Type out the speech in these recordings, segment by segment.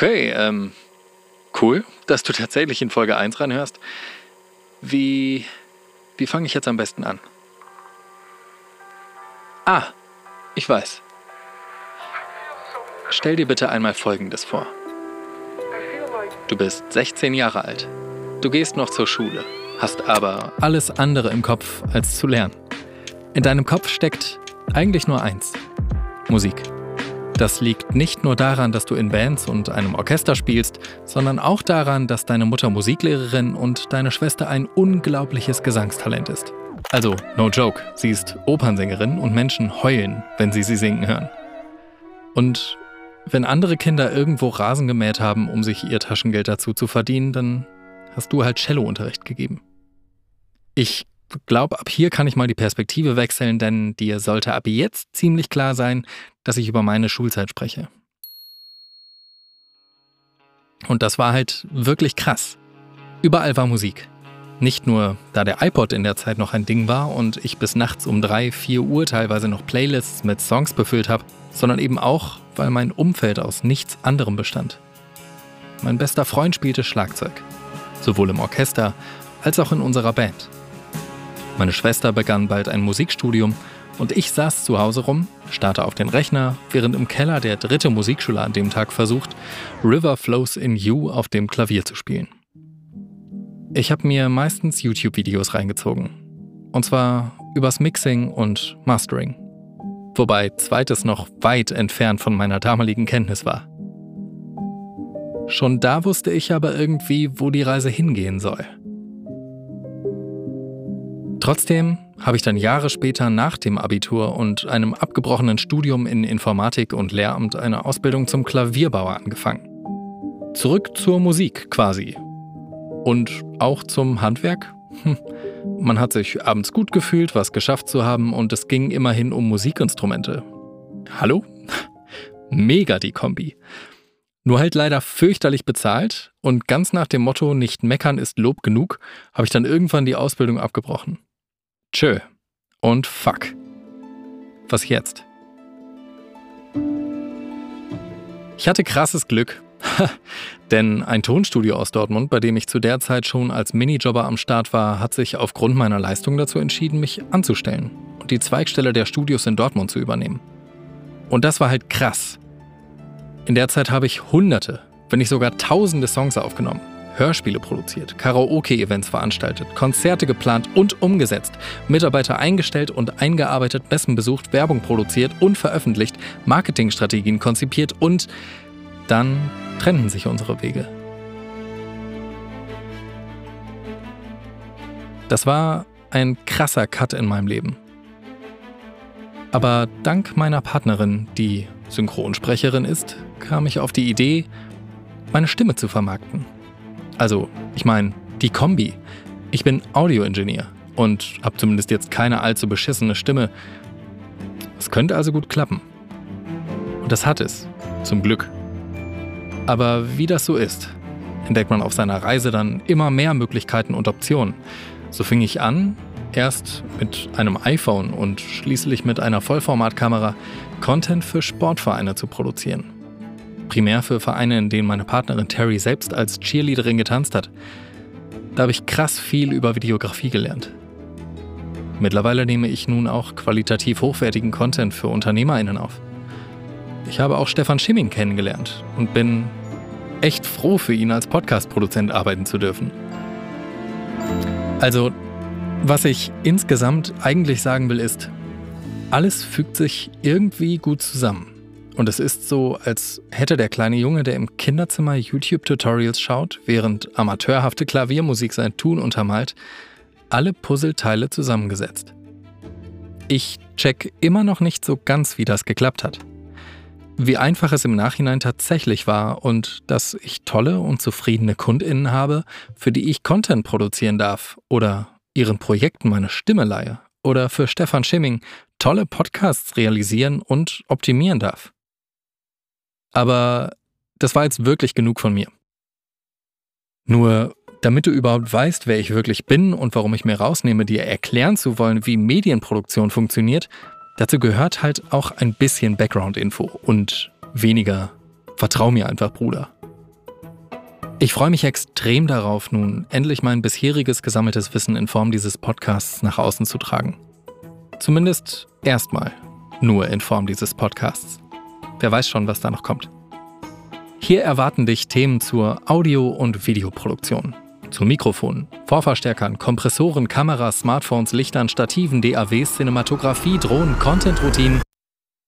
Okay, ähm, cool, dass du tatsächlich in Folge 1 reinhörst. Wie, wie fange ich jetzt am besten an? Ah, ich weiß. Stell dir bitte einmal Folgendes vor. Du bist 16 Jahre alt. Du gehst noch zur Schule, hast aber alles andere im Kopf als zu lernen. In deinem Kopf steckt eigentlich nur eins. Musik. Das liegt nicht nur daran, dass du in Bands und einem Orchester spielst, sondern auch daran, dass deine Mutter Musiklehrerin und deine Schwester ein unglaubliches Gesangstalent ist. Also, no joke, sie ist Opernsängerin und Menschen heulen, wenn sie sie singen hören. Und wenn andere Kinder irgendwo Rasen gemäht haben, um sich ihr Taschengeld dazu zu verdienen, dann hast du halt Cellounterricht gegeben. Ich glaube, ab hier kann ich mal die Perspektive wechseln, denn dir sollte ab jetzt ziemlich klar sein, dass ich über meine Schulzeit spreche. Und das war halt wirklich krass. Überall war Musik. Nicht nur, da der iPod in der Zeit noch ein Ding war und ich bis nachts um 3, 4 Uhr teilweise noch Playlists mit Songs befüllt habe, sondern eben auch, weil mein Umfeld aus nichts anderem bestand. Mein bester Freund spielte Schlagzeug, sowohl im Orchester als auch in unserer Band. Meine Schwester begann bald ein Musikstudium und ich saß zu Hause rum, starrte auf den Rechner, während im Keller der dritte Musikschüler an dem Tag versucht, River Flows in You auf dem Klavier zu spielen. Ich habe mir meistens YouTube-Videos reingezogen. Und zwar übers Mixing und Mastering. Wobei zweites noch weit entfernt von meiner damaligen Kenntnis war. Schon da wusste ich aber irgendwie, wo die Reise hingehen soll. Trotzdem habe ich dann Jahre später nach dem Abitur und einem abgebrochenen Studium in Informatik und Lehramt eine Ausbildung zum Klavierbauer angefangen. Zurück zur Musik quasi. Und auch zum Handwerk. Hm. Man hat sich abends gut gefühlt, was geschafft zu haben und es ging immerhin um Musikinstrumente. Hallo? Mega die Kombi. Nur halt leider fürchterlich bezahlt und ganz nach dem Motto, nicht meckern ist Lob genug, habe ich dann irgendwann die Ausbildung abgebrochen. Tschö und fuck. Was jetzt? Ich hatte krasses Glück. Denn ein Tonstudio aus Dortmund, bei dem ich zu der Zeit schon als Minijobber am Start war, hat sich aufgrund meiner Leistung dazu entschieden, mich anzustellen und die Zweigstelle der Studios in Dortmund zu übernehmen. Und das war halt krass. In der Zeit habe ich hunderte, wenn nicht sogar tausende Songs aufgenommen. Hörspiele produziert, Karaoke-Events veranstaltet, Konzerte geplant und umgesetzt, Mitarbeiter eingestellt und eingearbeitet, Messen besucht, Werbung produziert und veröffentlicht, Marketingstrategien konzipiert und dann trennten sich unsere Wege. Das war ein krasser Cut in meinem Leben. Aber dank meiner Partnerin, die Synchronsprecherin ist, kam ich auf die Idee, meine Stimme zu vermarkten. Also, ich meine, die Kombi. Ich bin Audioingenieur und habe zumindest jetzt keine allzu beschissene Stimme. Es könnte also gut klappen. Und das hat es, zum Glück. Aber wie das so ist, entdeckt man auf seiner Reise dann immer mehr Möglichkeiten und Optionen. So fing ich an, erst mit einem iPhone und schließlich mit einer Vollformatkamera Content für Sportvereine zu produzieren primär für Vereine, in denen meine Partnerin Terry selbst als Cheerleaderin getanzt hat. Da habe ich krass viel über Videografie gelernt. Mittlerweile nehme ich nun auch qualitativ hochwertigen Content für UnternehmerInnen auf. Ich habe auch Stefan Schimming kennengelernt und bin echt froh für ihn als Podcast-Produzent arbeiten zu dürfen. Also, was ich insgesamt eigentlich sagen will, ist, alles fügt sich irgendwie gut zusammen. Und es ist so, als hätte der kleine Junge, der im Kinderzimmer YouTube-Tutorials schaut, während amateurhafte Klaviermusik sein Tun untermalt, alle Puzzleteile zusammengesetzt. Ich check immer noch nicht so ganz, wie das geklappt hat. Wie einfach es im Nachhinein tatsächlich war und dass ich tolle und zufriedene KundInnen habe, für die ich Content produzieren darf oder ihren Projekten meine Stimme leihe oder für Stefan Schimming tolle Podcasts realisieren und optimieren darf. Aber das war jetzt wirklich genug von mir. Nur, damit du überhaupt weißt, wer ich wirklich bin und warum ich mir rausnehme, dir erklären zu wollen, wie Medienproduktion funktioniert, dazu gehört halt auch ein bisschen Background-Info und weniger Vertrau mir einfach, Bruder. Ich freue mich extrem darauf, nun endlich mein bisheriges gesammeltes Wissen in Form dieses Podcasts nach außen zu tragen. Zumindest erstmal nur in Form dieses Podcasts. Wer weiß schon, was da noch kommt. Hier erwarten dich Themen zur Audio- und Videoproduktion, zu Mikrofonen, Vorverstärkern, Kompressoren, Kameras, Smartphones, Lichtern, Stativen, DAWs, Cinematografie, Drohnen, Content-Routinen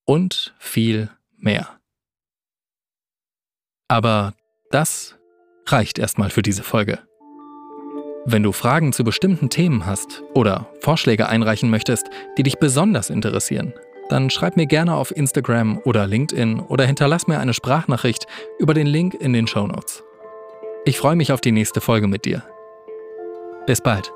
und viel mehr. Aber das reicht erstmal für diese Folge. Wenn du Fragen zu bestimmten Themen hast oder Vorschläge einreichen möchtest, die dich besonders interessieren, dann schreib mir gerne auf Instagram oder LinkedIn oder hinterlass mir eine Sprachnachricht über den Link in den Show Notes. Ich freue mich auf die nächste Folge mit dir. Bis bald.